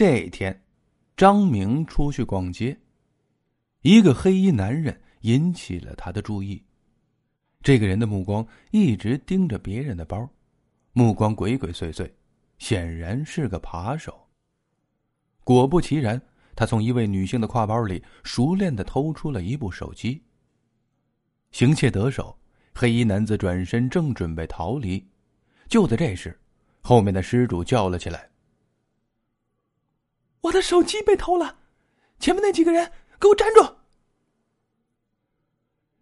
这天，张明出去逛街，一个黑衣男人引起了他的注意。这个人的目光一直盯着别人的包，目光鬼鬼祟祟，显然是个扒手。果不其然，他从一位女性的挎包里熟练的偷出了一部手机。行窃得手，黑衣男子转身正准备逃离，就在这时，后面的失主叫了起来：“我的手机被偷了！前面那几个人，给我站住！”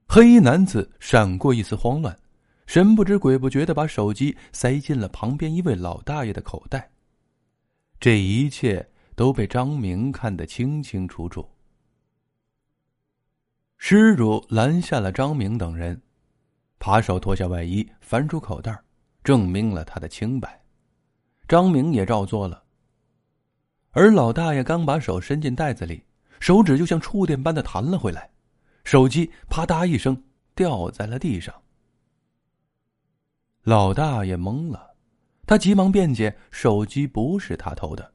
黑衣男子闪过一丝慌乱，神不知鬼不觉的把手机塞进了旁边一位老大爷的口袋。这一切都被张明看得清清楚楚。施主拦下了张明等人，扒手脱下外衣，翻出口袋，证明了他的清白。张明也照做了。而老大爷刚把手伸进袋子里，手指就像触电般的弹了回来。手机啪嗒一声掉在了地上。老大爷懵了，他急忙辩解手机不是他偷的，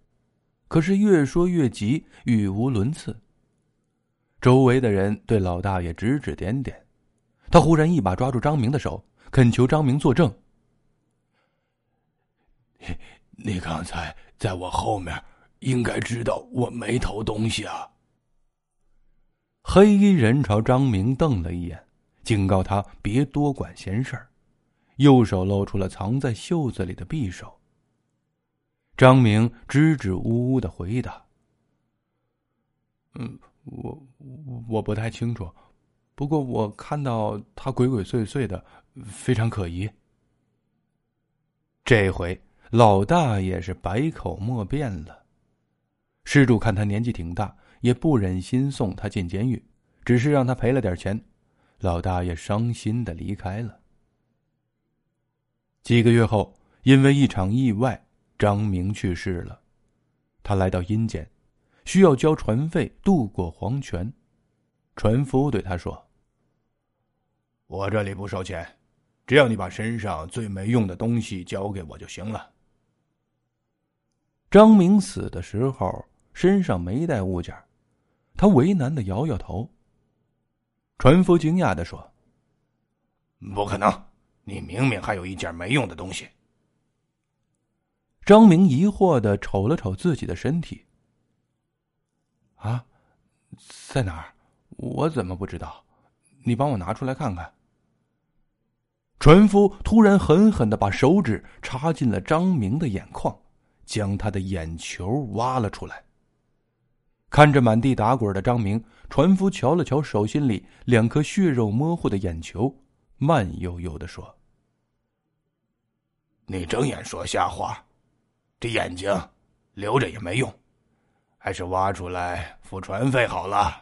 可是越说越急，语无伦次。周围的人对老大爷指指点点，他忽然一把抓住张明的手，恳求张明作证：“你你刚才在我后面，应该知道我没偷东西啊。”黑衣人朝张明瞪了一眼，警告他别多管闲事儿，右手露出了藏在袖子里的匕首。张明支支吾吾的回答：“嗯，我我不太清楚，不过我看到他鬼鬼祟祟的，非常可疑。”这回老大也是百口莫辩了。施主看他年纪挺大。也不忍心送他进监狱，只是让他赔了点钱。老大爷伤心的离开了。几个月后，因为一场意外，张明去世了。他来到阴间，需要交船费渡过黄泉。船夫对他说：“我这里不收钱，只要你把身上最没用的东西交给我就行了。”张明死的时候身上没带物件。他为难的摇摇头。船夫惊讶的说：“不可能，你明明还有一件没用的东西。”张明疑惑的瞅了瞅自己的身体。“啊，在哪儿？我怎么不知道？你帮我拿出来看看。”船夫突然狠狠的把手指插进了张明的眼眶，将他的眼球挖了出来。看着满地打滚的张明，船夫瞧了瞧手心里两颗血肉模糊的眼球，慢悠悠的说：“你睁眼说瞎话，这眼睛留着也没用，还是挖出来付船费好了。”